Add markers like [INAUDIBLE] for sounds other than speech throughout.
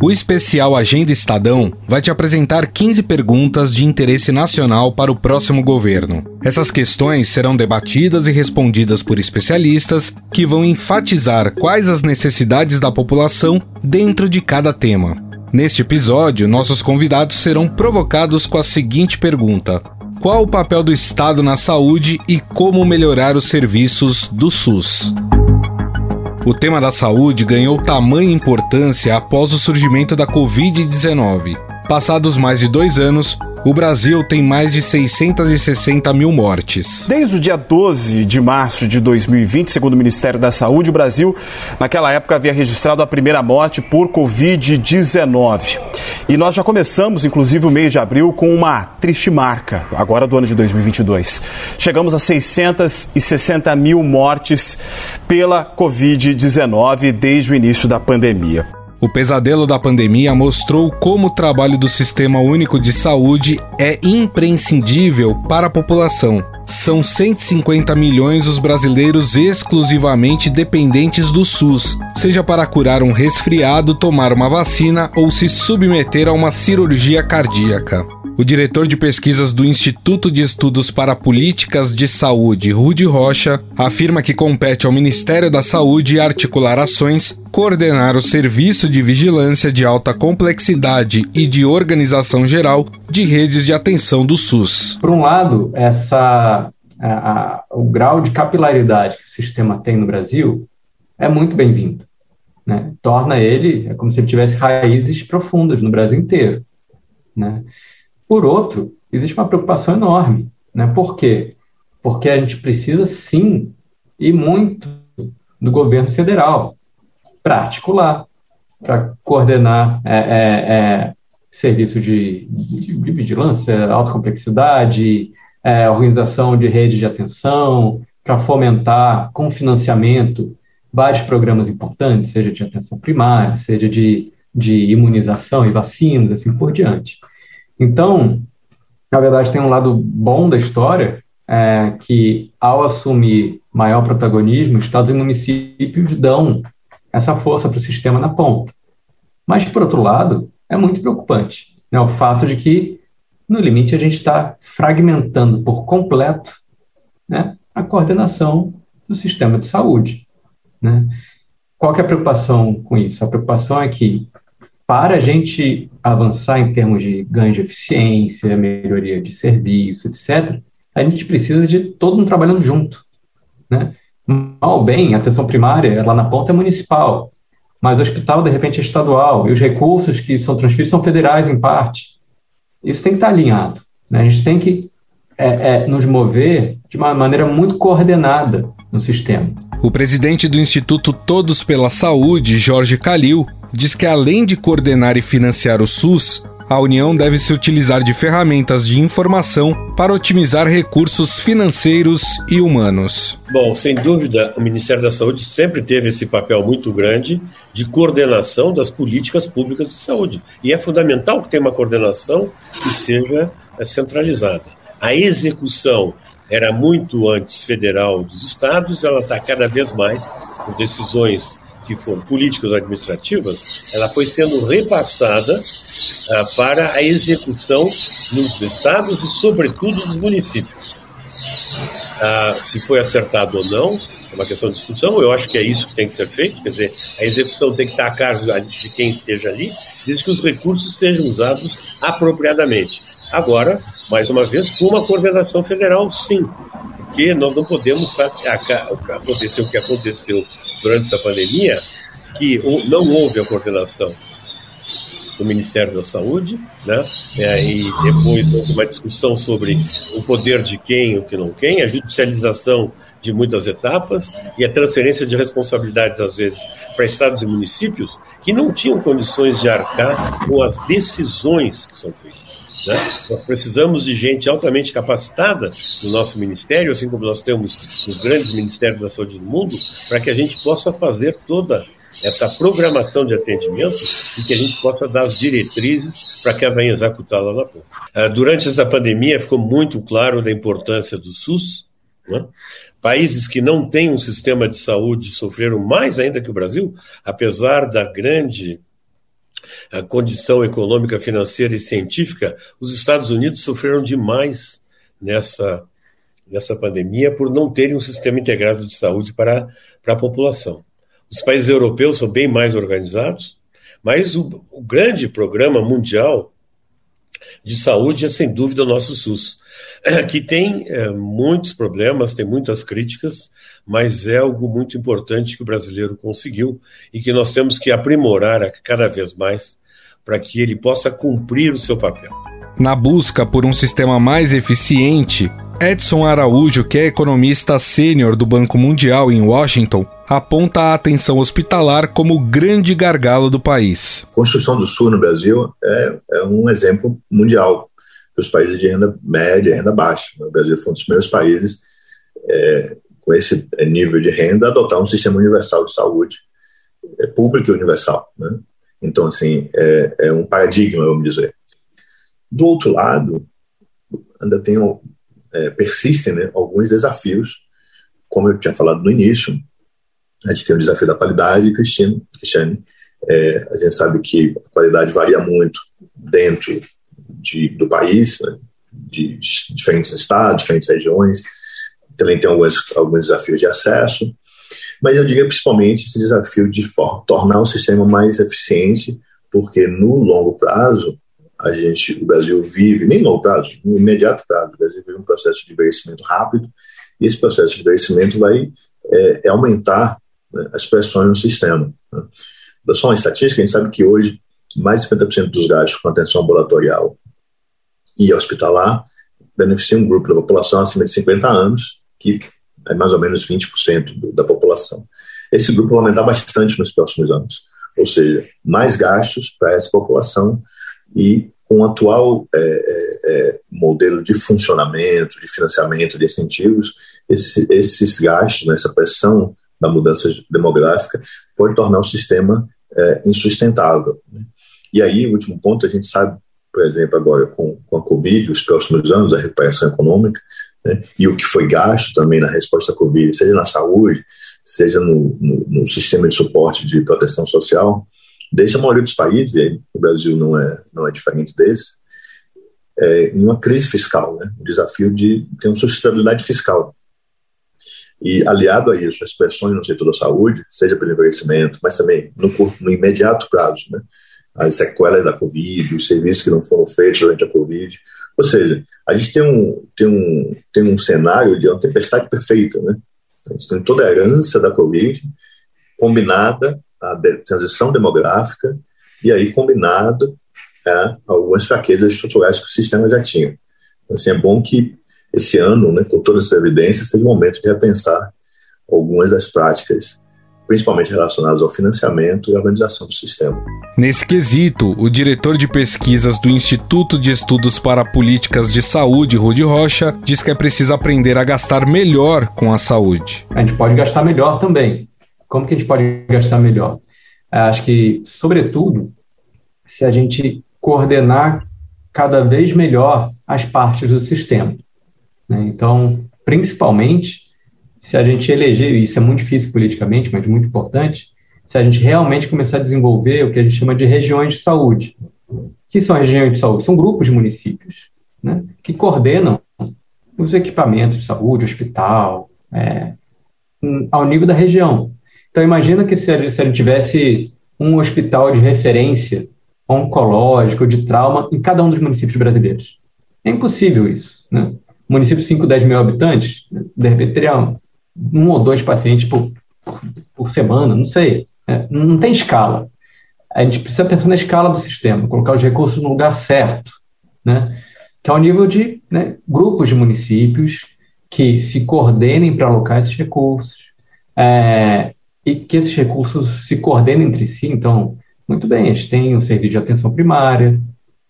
O especial Agenda Estadão vai te apresentar 15 perguntas de interesse nacional para o próximo governo. Essas questões serão debatidas e respondidas por especialistas que vão enfatizar quais as necessidades da população dentro de cada tema. Neste episódio, nossos convidados serão provocados com a seguinte pergunta: Qual o papel do Estado na saúde e como melhorar os serviços do SUS? O tema da saúde ganhou tamanha importância após o surgimento da Covid-19. Passados mais de dois anos, o Brasil tem mais de 660 mil mortes. Desde o dia 12 de março de 2020, segundo o Ministério da Saúde, o Brasil, naquela época, havia registrado a primeira morte por Covid-19. E nós já começamos, inclusive, o mês de abril com uma triste marca, agora do ano de 2022. Chegamos a 660 mil mortes pela Covid-19 desde o início da pandemia. O pesadelo da pandemia mostrou como o trabalho do Sistema Único de Saúde é imprescindível para a população. São 150 milhões os brasileiros exclusivamente dependentes do SUS, seja para curar um resfriado, tomar uma vacina ou se submeter a uma cirurgia cardíaca. O diretor de pesquisas do Instituto de Estudos para Políticas de Saúde, Rudi Rocha, afirma que compete ao Ministério da Saúde articular ações, coordenar o serviço de vigilância de alta complexidade e de organização geral de redes de atenção do SUS. Por um lado, essa, a, a, o grau de capilaridade que o sistema tem no Brasil é muito bem-vindo. Né? Torna ele é como se ele tivesse raízes profundas no Brasil inteiro. Né? Por outro, existe uma preocupação enorme. Né? Por quê? Porque a gente precisa, sim, e muito do governo federal para articular, para coordenar é, é, é, serviço de, de, de, vigilância, alta complexidade, é, organização de rede de atenção, para fomentar com financiamento vários programas importantes, seja de atenção primária, seja de, de imunização e vacinas, assim por diante. Então, na verdade, tem um lado bom da história, é, que ao assumir maior protagonismo, estados e municípios dão essa força para o sistema na ponta. Mas, por outro lado, é muito preocupante né, o fato de que, no limite, a gente está fragmentando por completo né, a coordenação do sistema de saúde. Né? Qual é a preocupação com isso? A preocupação é que para a gente avançar em termos de ganho de eficiência, melhoria de serviço, etc., a gente precisa de todo mundo trabalhando junto. Né? Mal bem, a atenção primária, lá na ponta é municipal, mas o hospital, de repente, é estadual, e os recursos que são transferidos são federais, em parte. Isso tem que estar alinhado. Né? A gente tem que é, é, nos mover de uma maneira muito coordenada no sistema. O presidente do Instituto Todos pela Saúde, Jorge Calil, diz que além de coordenar e financiar o SUS, a União deve se utilizar de ferramentas de informação para otimizar recursos financeiros e humanos. Bom, sem dúvida, o Ministério da Saúde sempre teve esse papel muito grande de coordenação das políticas públicas de saúde. E é fundamental que tenha uma coordenação que seja é, centralizada. A execução era muito antes federal dos estados, ela está cada vez mais por decisões que foram políticas administrativas, ela foi sendo repassada ah, para a execução nos estados e, sobretudo, nos municípios. Ah, se foi acertado ou não, uma questão de discussão, eu acho que é isso que tem que ser feito, quer dizer, a execução tem que estar a cargo de quem esteja ali, desde que os recursos sejam usados apropriadamente. Agora, mais uma vez, com uma coordenação federal, sim, porque nós não podemos acontecer o que aconteceu durante essa pandemia, que não houve a coordenação do Ministério da Saúde, né? É, e depois houve uma discussão sobre o poder de quem o que não quem, a judicialização de muitas etapas e a transferência de responsabilidades, às vezes, para estados e municípios que não tinham condições de arcar com as decisões que são feitas. Né? Nós precisamos de gente altamente capacitada no nosso ministério, assim como nós temos os grandes ministérios da saúde do mundo, para que a gente possa fazer toda essa programação de atendimento e que a gente possa dar as diretrizes para que ela venha executar lá na ponta. Ah, durante essa pandemia ficou muito claro da importância do SUS, né? Países que não têm um sistema de saúde sofreram mais ainda que o Brasil, apesar da grande a condição econômica, financeira e científica, os Estados Unidos sofreram demais nessa, nessa pandemia por não terem um sistema integrado de saúde para, para a população. Os países europeus são bem mais organizados, mas o, o grande programa mundial de saúde é, sem dúvida, o nosso SUS, que tem é, muitos problemas, tem muitas críticas, mas é algo muito importante que o brasileiro conseguiu e que nós temos que aprimorar cada vez mais para que ele possa cumprir o seu papel. Na busca por um sistema mais eficiente, Edson Araújo, que é economista sênior do Banco Mundial em Washington, aponta a atenção hospitalar como o grande gargalo do país. A construção do SUS no Brasil é, é um exemplo mundial dos países de renda média e renda baixa. O Brasil foi um dos primeiros países é, com esse nível de renda a adotar um sistema universal de saúde, é, público e universal. Né? Então, assim, é, é um paradigma, vamos dizer. Do outro lado, ainda tem, é, persistem né, alguns desafios, como eu tinha falado no início, a gente tem o desafio da qualidade, Cristiano, Cristiane, é, a gente sabe que a qualidade varia muito dentro de, do país, né, de, de, diferentes estados, diferentes regiões, também tem alguns, alguns desafios de acesso, mas eu diria principalmente esse desafio de tornar o sistema mais eficiente, porque no longo prazo, a gente, o Brasil vive, nem longo prazo, no imediato prazo, o Brasil vive um processo de envelhecimento rápido, e esse processo de envelhecimento vai é, é aumentar né, as pressões no sistema. Né. Só uma estatística, a gente sabe que hoje mais de 50% dos gastos com atenção ambulatorial e hospitalar beneficiam um grupo da população acima de 50 anos, que é mais ou menos 20% do, da população. Esse grupo vai aumentar bastante nos próximos anos, ou seja, mais gastos para essa população e com o atual é, é, é, modelo de funcionamento, de financiamento, de incentivos, esse, esses gastos, né, essa pressão da mudança demográfica pode tornar o sistema é, insustentável. Né? E aí, último ponto, a gente sabe, por exemplo, agora com, com a Covid, os próximos anos, a recuperação econômica, né? e o que foi gasto também na resposta à Covid, seja na saúde, seja no, no, no sistema de suporte de proteção social, desde a maioria dos países, e o Brasil não é, não é diferente desse, é, em uma crise fiscal, né? o desafio de ter uma sustentabilidade fiscal. E aliado a isso, as pressões no setor da saúde, seja pelo envelhecimento, mas também no, no imediato prazo, né? As sequelas da Covid, os serviços que não foram feitos durante a Covid, ou seja, a gente tem um, tem um, tem um cenário de uma tempestade perfeita, né? A gente tem toda a herança da Covid, combinada à transição demográfica, e aí combinado a algumas fraquezas estruturais que o sistema já tinha. Então, assim, é bom que esse ano, né, com todas essas evidências, seja o momento de repensar algumas das práticas principalmente relacionados ao financiamento e organização do sistema. Nesse quesito, o diretor de pesquisas do Instituto de Estudos para Políticas de Saúde, Rudi Rocha, diz que é preciso aprender a gastar melhor com a saúde. A gente pode gastar melhor também. Como que a gente pode gastar melhor? Acho que, sobretudo, se a gente coordenar cada vez melhor as partes do sistema. Né? Então, principalmente, se a gente eleger, e isso é muito difícil politicamente, mas muito importante, se a gente realmente começar a desenvolver o que a gente chama de regiões de saúde. O que são regiões de saúde? São grupos de municípios né, que coordenam os equipamentos de saúde, hospital, é, ao nível da região. Então, imagina que se a, gente tivesse um hospital de referência oncológico, de trauma, em cada um dos municípios brasileiros. É impossível isso. Né? Município de 5, 10 mil habitantes, de repente teria um ou dois pacientes por, por semana, não sei. É, não tem escala. A gente precisa pensar na escala do sistema, colocar os recursos no lugar certo, né? que é o nível de né, grupos de municípios que se coordenem para alocar esses recursos é, e que esses recursos se coordenem entre si. Então, muito bem, a gente tem o serviço de atenção primária,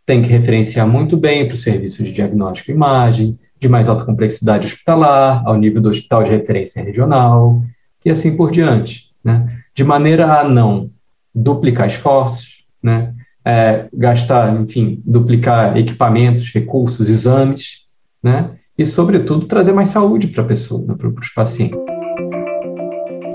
tem que referenciar muito bem para os serviços de diagnóstico e imagem, de mais alta complexidade hospitalar, ao nível do hospital de referência regional, e assim por diante, né? de maneira a não duplicar esforços, né? É, gastar, enfim, duplicar equipamentos, recursos, exames, né? e, sobretudo, trazer mais saúde para a pessoa, né, para os pacientes.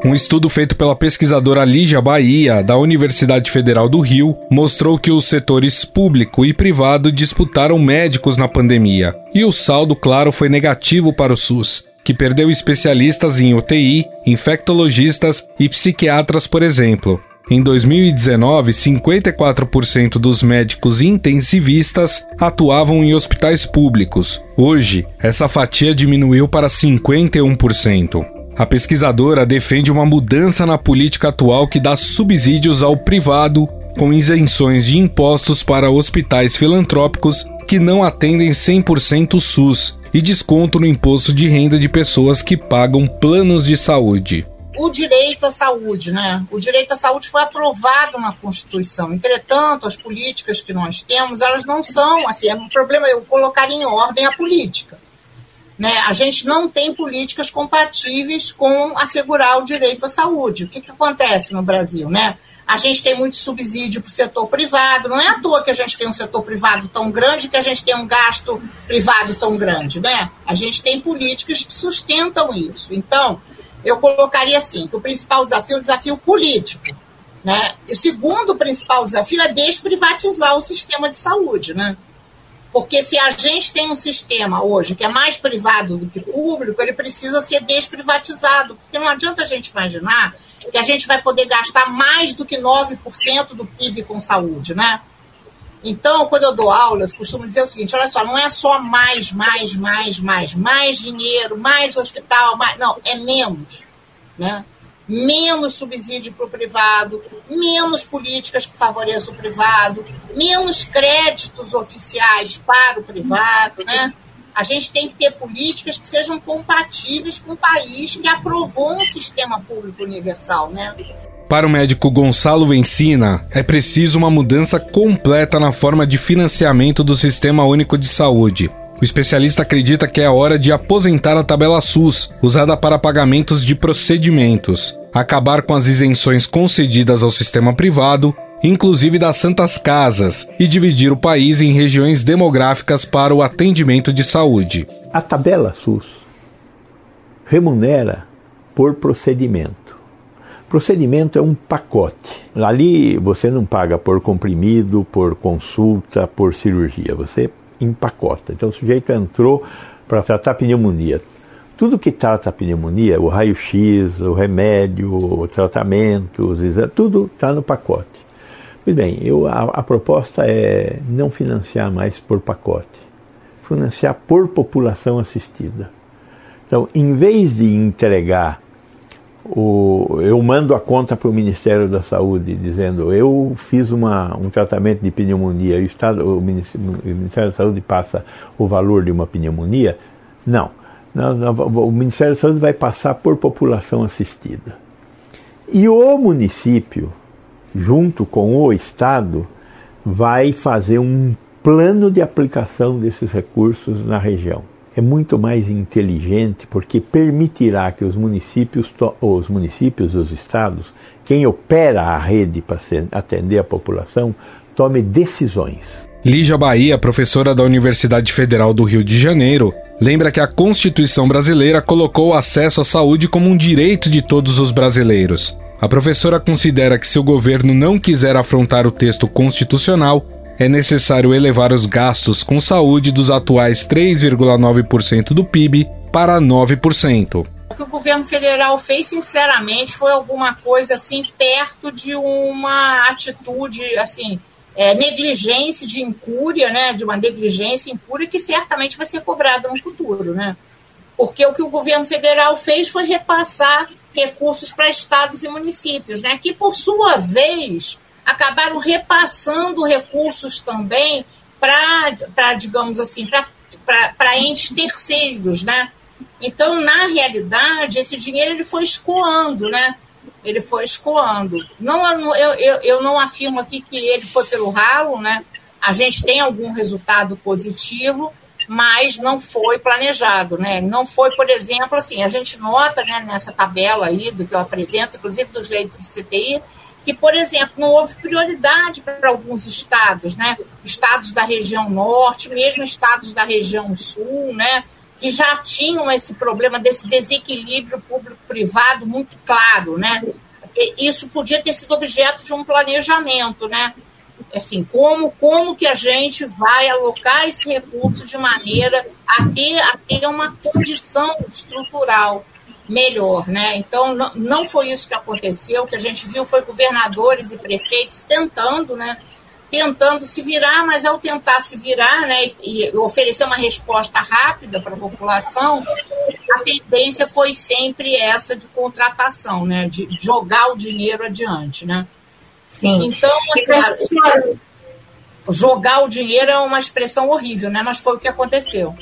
Um estudo feito pela pesquisadora Lígia Bahia, da Universidade Federal do Rio, mostrou que os setores público e privado disputaram médicos na pandemia. E o saldo, claro, foi negativo para o SUS, que perdeu especialistas em UTI, infectologistas e psiquiatras, por exemplo. Em 2019, 54% dos médicos intensivistas atuavam em hospitais públicos. Hoje, essa fatia diminuiu para 51%. A pesquisadora defende uma mudança na política atual que dá subsídios ao privado, com isenções de impostos para hospitais filantrópicos que não atendem 100% o SUS e desconto no imposto de renda de pessoas que pagam planos de saúde o direito à saúde, né? O direito à saúde foi aprovado na Constituição. Entretanto, as políticas que nós temos, elas não são assim. É um problema eu colocar em ordem a política. Né? A gente não tem políticas compatíveis com assegurar o direito à saúde. O que, que acontece no Brasil? Né? A gente tem muito subsídio para o setor privado, não é à toa que a gente tem um setor privado tão grande que a gente tem um gasto privado tão grande. Né? A gente tem políticas que sustentam isso. Então, eu colocaria assim: que o principal desafio é o desafio político. Né? E o segundo principal desafio é desprivatizar o sistema de saúde. Né? Porque se a gente tem um sistema hoje que é mais privado do que público, ele precisa ser desprivatizado. Porque não adianta a gente imaginar que a gente vai poder gastar mais do que 9% do PIB com saúde, né? Então, quando eu dou aula, eu costumo dizer o seguinte: olha só, não é só mais, mais, mais, mais, mais dinheiro, mais hospital, mais. Não, é menos. Né? Menos subsídio para o privado, menos políticas que favoreçam o privado, menos créditos oficiais para o privado, né? A gente tem que ter políticas que sejam compatíveis com o país que aprovou um sistema público universal, né? Para o médico Gonçalo Vencina, é preciso uma mudança completa na forma de financiamento do Sistema Único de Saúde. O especialista acredita que é hora de aposentar a tabela SUS, usada para pagamentos de procedimentos, acabar com as isenções concedidas ao sistema privado, inclusive das santas casas, e dividir o país em regiões demográficas para o atendimento de saúde. A tabela SUS remunera por procedimento. Procedimento é um pacote. Ali você não paga por comprimido, por consulta, por cirurgia. Você empacota. Então o sujeito entrou para tratar pneumonia. Tudo que trata a pneumonia, o raio-x, o remédio, o tratamento, os exames, tudo está no pacote. Muito bem, eu, a, a proposta é não financiar mais por pacote, financiar por população assistida. Então, em vez de entregar o, eu mando a conta para o Ministério da Saúde dizendo eu fiz uma, um tratamento de pneumonia e o, Estado, o, Ministério da Saúde passa o valor de uma pneumonia. Não. O Ministério da Saúde vai passar por população assistida. E o município, junto com o Estado, vai fazer um plano de aplicação desses recursos na região é muito mais inteligente porque permitirá que os municípios, os municípios, os estados, quem opera a rede para atender a população, tome decisões. Lígia Bahia, professora da Universidade Federal do Rio de Janeiro, lembra que a Constituição brasileira colocou o acesso à saúde como um direito de todos os brasileiros. A professora considera que se o governo não quiser afrontar o texto constitucional, é necessário elevar os gastos com saúde dos atuais 3,9% do PIB para 9%. O que o governo federal fez, sinceramente, foi alguma coisa assim perto de uma atitude assim é, negligência de incúria, né, de uma negligência incúria que certamente vai ser cobrada no futuro, né? Porque o que o governo federal fez foi repassar recursos para estados e municípios, né, que por sua vez acabaram repassando recursos também para, digamos assim, para entes terceiros, né? Então, na realidade, esse dinheiro ele foi escoando, né? Ele foi escoando. Não, eu, eu, eu não afirmo aqui que ele foi pelo ralo, né? A gente tem algum resultado positivo, mas não foi planejado, né? Não foi, por exemplo, assim, a gente nota né, nessa tabela aí do que eu apresento, inclusive dos leitos de CTI, que, por exemplo, não houve prioridade para alguns estados, né? Estados da região norte, mesmo estados da região sul, né? que já tinham esse problema desse desequilíbrio público-privado muito claro, né? Isso podia ter sido objeto de um planejamento, né? Assim, como, como que a gente vai alocar esse recurso de maneira a ter, a ter uma condição estrutural melhor, né? Então, não, não foi isso que aconteceu. O que a gente viu foi governadores e prefeitos tentando, né? tentando se virar, mas ao tentar se virar né, e, e oferecer uma resposta rápida para a população, a tendência foi sempre essa de contratação, né, de jogar o dinheiro adiante. Né? Sim. Então, assim, jogar o dinheiro é uma expressão horrível, né, mas foi o que aconteceu.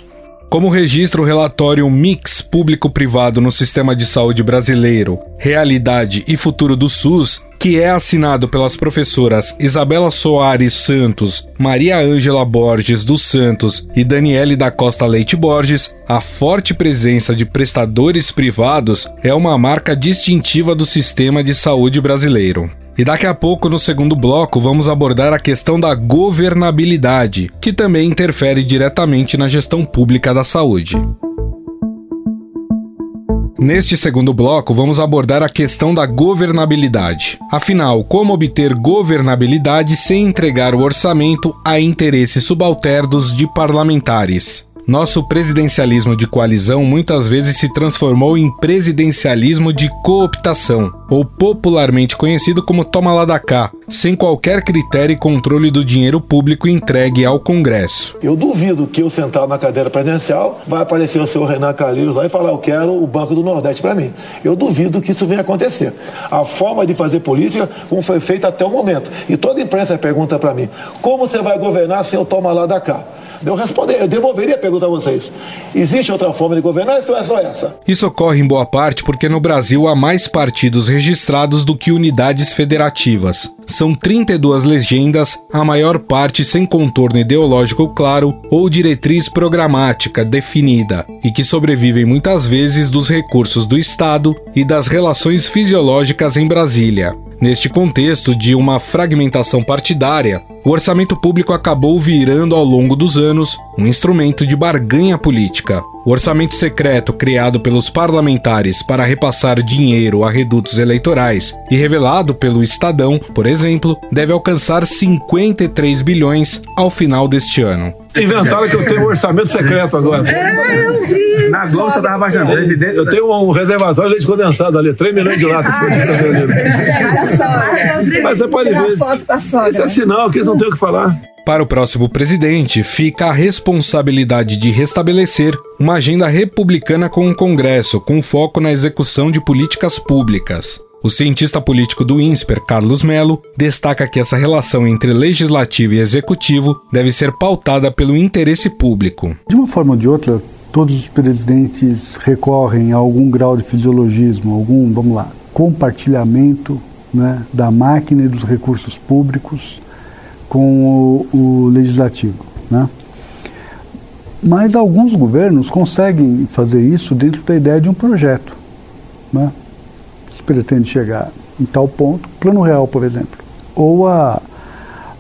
Como registra o relatório Mix Público-Privado no Sistema de Saúde Brasileiro, Realidade e Futuro do SUS, que é assinado pelas professoras Isabela Soares Santos, Maria Ângela Borges dos Santos e Daniele da Costa Leite Borges, a forte presença de prestadores privados é uma marca distintiva do sistema de saúde brasileiro. E daqui a pouco, no segundo bloco, vamos abordar a questão da governabilidade, que também interfere diretamente na gestão pública da saúde. Neste segundo bloco, vamos abordar a questão da governabilidade. Afinal, como obter governabilidade sem entregar o orçamento a interesses subalternos de parlamentares? Nosso presidencialismo de coalizão muitas vezes se transformou em presidencialismo de cooptação, ou popularmente conhecido como toma lá da cá, sem qualquer critério e controle do dinheiro público entregue ao Congresso. Eu duvido que eu sentado na cadeira presidencial vai aparecer o senhor Renan Calheiros lá e falar eu quero o Banco do Nordeste para mim. Eu duvido que isso venha acontecer. A forma de fazer política como foi feita até o momento. E toda a imprensa pergunta para mim, como você vai governar sem eu tomar lá da cá? Eu responder, eu devolveria a pergunta a vocês. Existe outra forma de governar ou é só essa? Isso ocorre em boa parte porque no Brasil há mais partidos registrados do que unidades federativas. São 32 legendas, a maior parte sem contorno ideológico claro ou diretriz programática definida, e que sobrevivem muitas vezes dos recursos do Estado e das relações fisiológicas em Brasília. Neste contexto de uma fragmentação partidária, o orçamento público acabou virando ao longo dos anos um instrumento de barganha política. O orçamento secreto criado pelos parlamentares para repassar dinheiro a redutos eleitorais e revelado pelo Estadão, por exemplo, deve alcançar 53 bilhões ao final deste ano. Inventaram que eu tenho um orçamento secreto agora. É, eu vi. Na Globo você tava baixando. Eu tenho um reservatório de leite condensado ali, 3 milhões de latas. Mas você pode ver. Esse é sinal que eles não têm o que falar. Para o próximo presidente, fica a responsabilidade de restabelecer uma agenda republicana com o Congresso, com foco na execução de políticas públicas. O cientista político do INSPER, Carlos Melo, destaca que essa relação entre legislativo e executivo deve ser pautada pelo interesse público. De uma forma ou de outra, todos os presidentes recorrem a algum grau de fisiologismo, algum, vamos lá, compartilhamento né, da máquina e dos recursos públicos com o, o legislativo. Né? Mas alguns governos conseguem fazer isso dentro da ideia de um projeto. Né? Pretende chegar em tal ponto, plano real, por exemplo, ou a,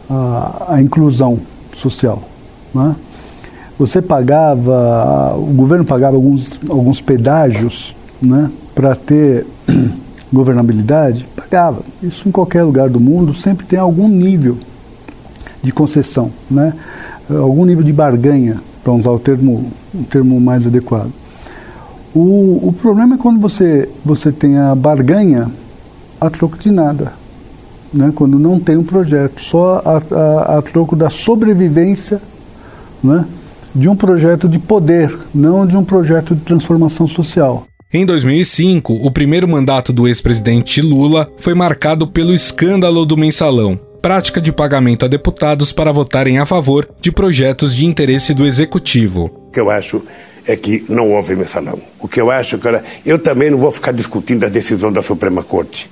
a, a inclusão social. Né? Você pagava, o governo pagava alguns, alguns pedágios né, para ter [CLEARS THROAT] governabilidade? Pagava. Isso em qualquer lugar do mundo sempre tem algum nível de concessão, né? algum nível de barganha, para usar o termo, o termo mais adequado. O, o problema é quando você, você tem a barganha a troco de nada, né? quando não tem um projeto, só a, a, a troco da sobrevivência né? de um projeto de poder, não de um projeto de transformação social. Em 2005, o primeiro mandato do ex-presidente Lula foi marcado pelo escândalo do mensalão, prática de pagamento a deputados para votarem a favor de projetos de interesse do executivo. O que eu acho é que não houve mensalão. O que eu acho, cara, eu também não vou ficar discutindo a decisão da Suprema Corte.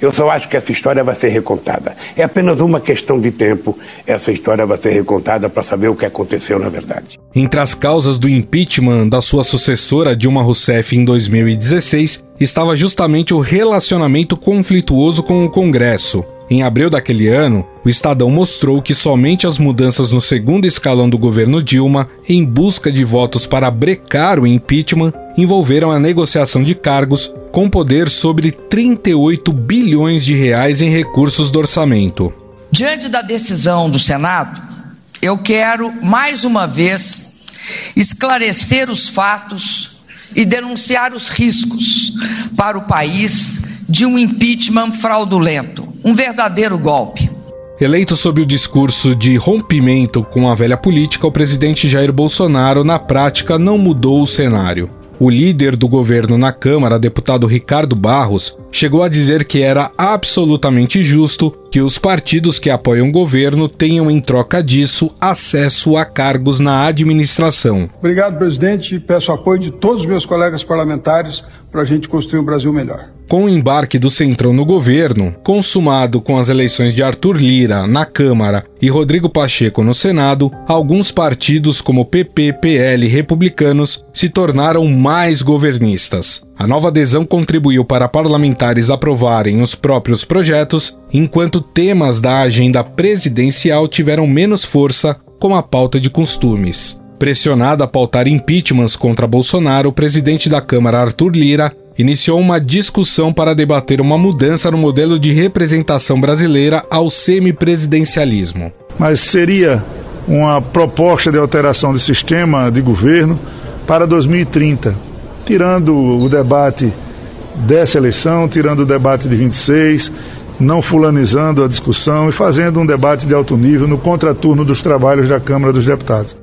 Eu só acho que essa história vai ser recontada. É apenas uma questão de tempo. Essa história vai ser recontada para saber o que aconteceu na verdade. Entre as causas do impeachment da sua sucessora Dilma Rousseff em 2016 estava justamente o relacionamento conflituoso com o Congresso. Em abril daquele ano, o Estadão mostrou que somente as mudanças no segundo escalão do governo Dilma, em busca de votos para brecar o impeachment, envolveram a negociação de cargos com poder sobre 38 bilhões de reais em recursos do orçamento. Diante da decisão do Senado, eu quero mais uma vez esclarecer os fatos e denunciar os riscos para o país de um impeachment fraudulento, um verdadeiro golpe. Eleito sob o discurso de rompimento com a velha política, o presidente Jair Bolsonaro, na prática, não mudou o cenário. O líder do governo na Câmara, deputado Ricardo Barros, chegou a dizer que era absolutamente justo que os partidos que apoiam o governo tenham, em troca disso, acesso a cargos na administração. Obrigado, presidente. Peço apoio de todos os meus colegas parlamentares para a gente construir um Brasil melhor. Com o embarque do Centrão no governo, consumado com as eleições de Arthur Lira na Câmara e Rodrigo Pacheco no Senado, alguns partidos como PP, PL e republicanos se tornaram mais governistas. A nova adesão contribuiu para parlamentares aprovarem os próprios projetos, enquanto temas da agenda presidencial tiveram menos força, como a pauta de costumes. Pressionado a pautar impeachments contra Bolsonaro, o presidente da Câmara, Arthur Lira, iniciou uma discussão para debater uma mudança no modelo de representação brasileira ao semipresidencialismo. Mas seria uma proposta de alteração de sistema de governo para 2030, tirando o debate dessa eleição, tirando o debate de 26, não fulanizando a discussão e fazendo um debate de alto nível no contraturno dos trabalhos da Câmara dos Deputados.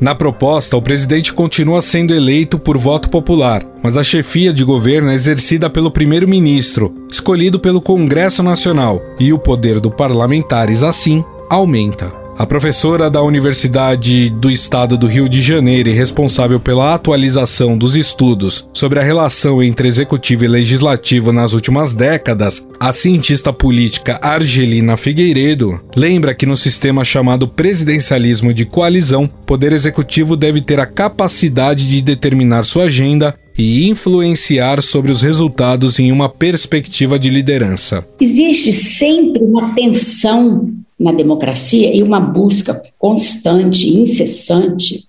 Na proposta, o presidente continua sendo eleito por voto popular, mas a chefia de governo é exercida pelo primeiro-ministro, escolhido pelo Congresso Nacional, e o poder do parlamentares, assim, aumenta. A professora da Universidade do Estado do Rio de Janeiro e responsável pela atualização dos estudos sobre a relação entre executivo e legislativo nas últimas décadas, a cientista política Argelina Figueiredo, lembra que no sistema chamado presidencialismo de coalizão, poder executivo deve ter a capacidade de determinar sua agenda e influenciar sobre os resultados em uma perspectiva de liderança. Existe sempre uma tensão na democracia e uma busca constante, incessante,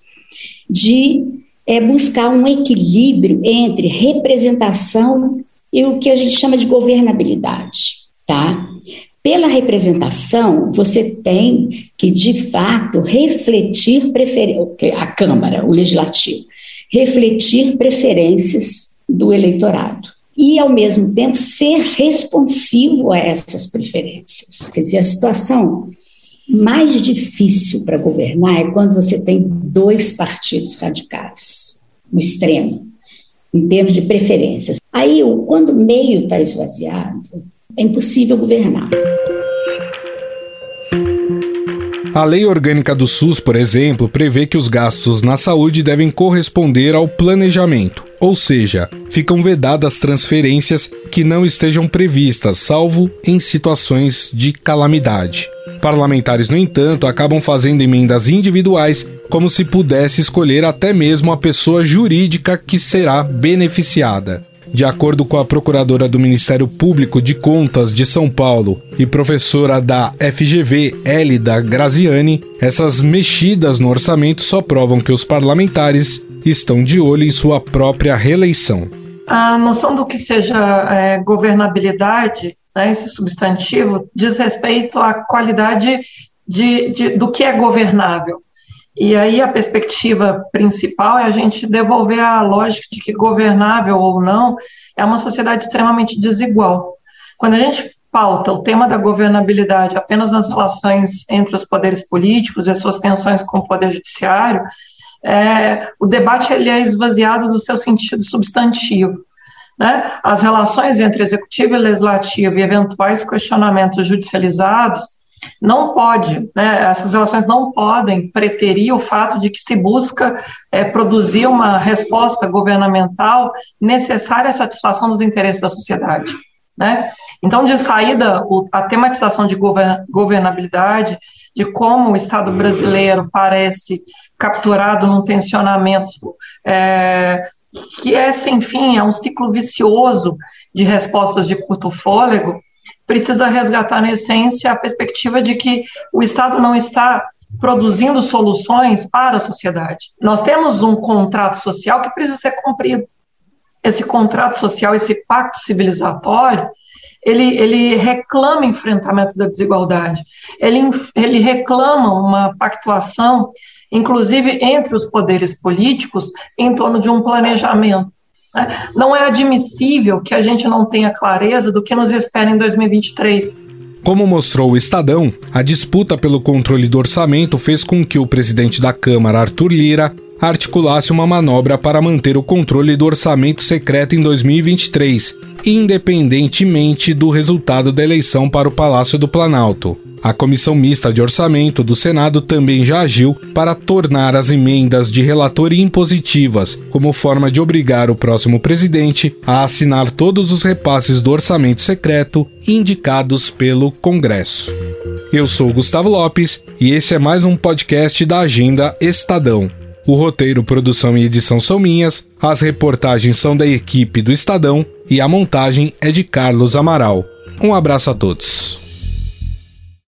de é, buscar um equilíbrio entre representação e o que a gente chama de governabilidade, tá? Pela representação, você tem que, de fato, refletir a Câmara, o Legislativo, refletir preferências do eleitorado e, ao mesmo tempo, ser responsivo a essas preferências. Quer dizer, a situação mais difícil para governar é quando você tem dois partidos radicais, no extremo, em termos de preferências. Aí, quando o meio está esvaziado, é impossível governar. A Lei Orgânica do SUS, por exemplo, prevê que os gastos na saúde devem corresponder ao planejamento, ou seja, ficam vedadas transferências que não estejam previstas, salvo em situações de calamidade. Parlamentares, no entanto, acabam fazendo emendas individuais, como se pudesse escolher até mesmo a pessoa jurídica que será beneficiada. De acordo com a procuradora do Ministério Público de Contas de São Paulo e professora da FGV, Elida Graziani, essas mexidas no orçamento só provam que os parlamentares estão de olho em sua própria reeleição. A noção do que seja é, governabilidade, né, esse substantivo, diz respeito à qualidade de, de, do que é governável. E aí a perspectiva principal é a gente devolver a lógica de que governável ou não é uma sociedade extremamente desigual. Quando a gente pauta o tema da governabilidade apenas nas relações entre os poderes políticos e as suas tensões com o poder judiciário, é, o debate ele é esvaziado do seu sentido substantivo. Né? As relações entre executivo e legislativo e eventuais questionamentos judicializados não pode, né, essas relações não podem preterir o fato de que se busca é, produzir uma resposta governamental necessária à satisfação dos interesses da sociedade. Né? Então, de saída, a tematização de governabilidade, de como o Estado brasileiro parece capturado num tensionamento é, que é sem fim, é um ciclo vicioso de respostas de curto fôlego, precisa resgatar, na essência, a perspectiva de que o Estado não está produzindo soluções para a sociedade. Nós temos um contrato social que precisa ser cumprido. Esse contrato social, esse pacto civilizatório, ele, ele reclama enfrentamento da desigualdade, ele, ele reclama uma pactuação, inclusive entre os poderes políticos, em torno de um planejamento. Não é admissível que a gente não tenha clareza do que nos espera em 2023 como mostrou o Estadão, a disputa pelo controle do orçamento fez com que o presidente da Câmara, Arthur Lira, articulasse uma manobra para manter o controle do orçamento secreto em 2023, independentemente do resultado da eleição para o Palácio do Planalto. A Comissão Mista de Orçamento do Senado também já agiu para tornar as emendas de relator impositivas, como forma de obrigar o próximo presidente a assinar todos os repasses do orçamento secreto indicados pelo Congresso. Eu sou Gustavo Lopes e esse é mais um podcast da Agenda Estadão. O roteiro, produção e edição são minhas, as reportagens são da equipe do Estadão e a montagem é de Carlos Amaral. Um abraço a todos.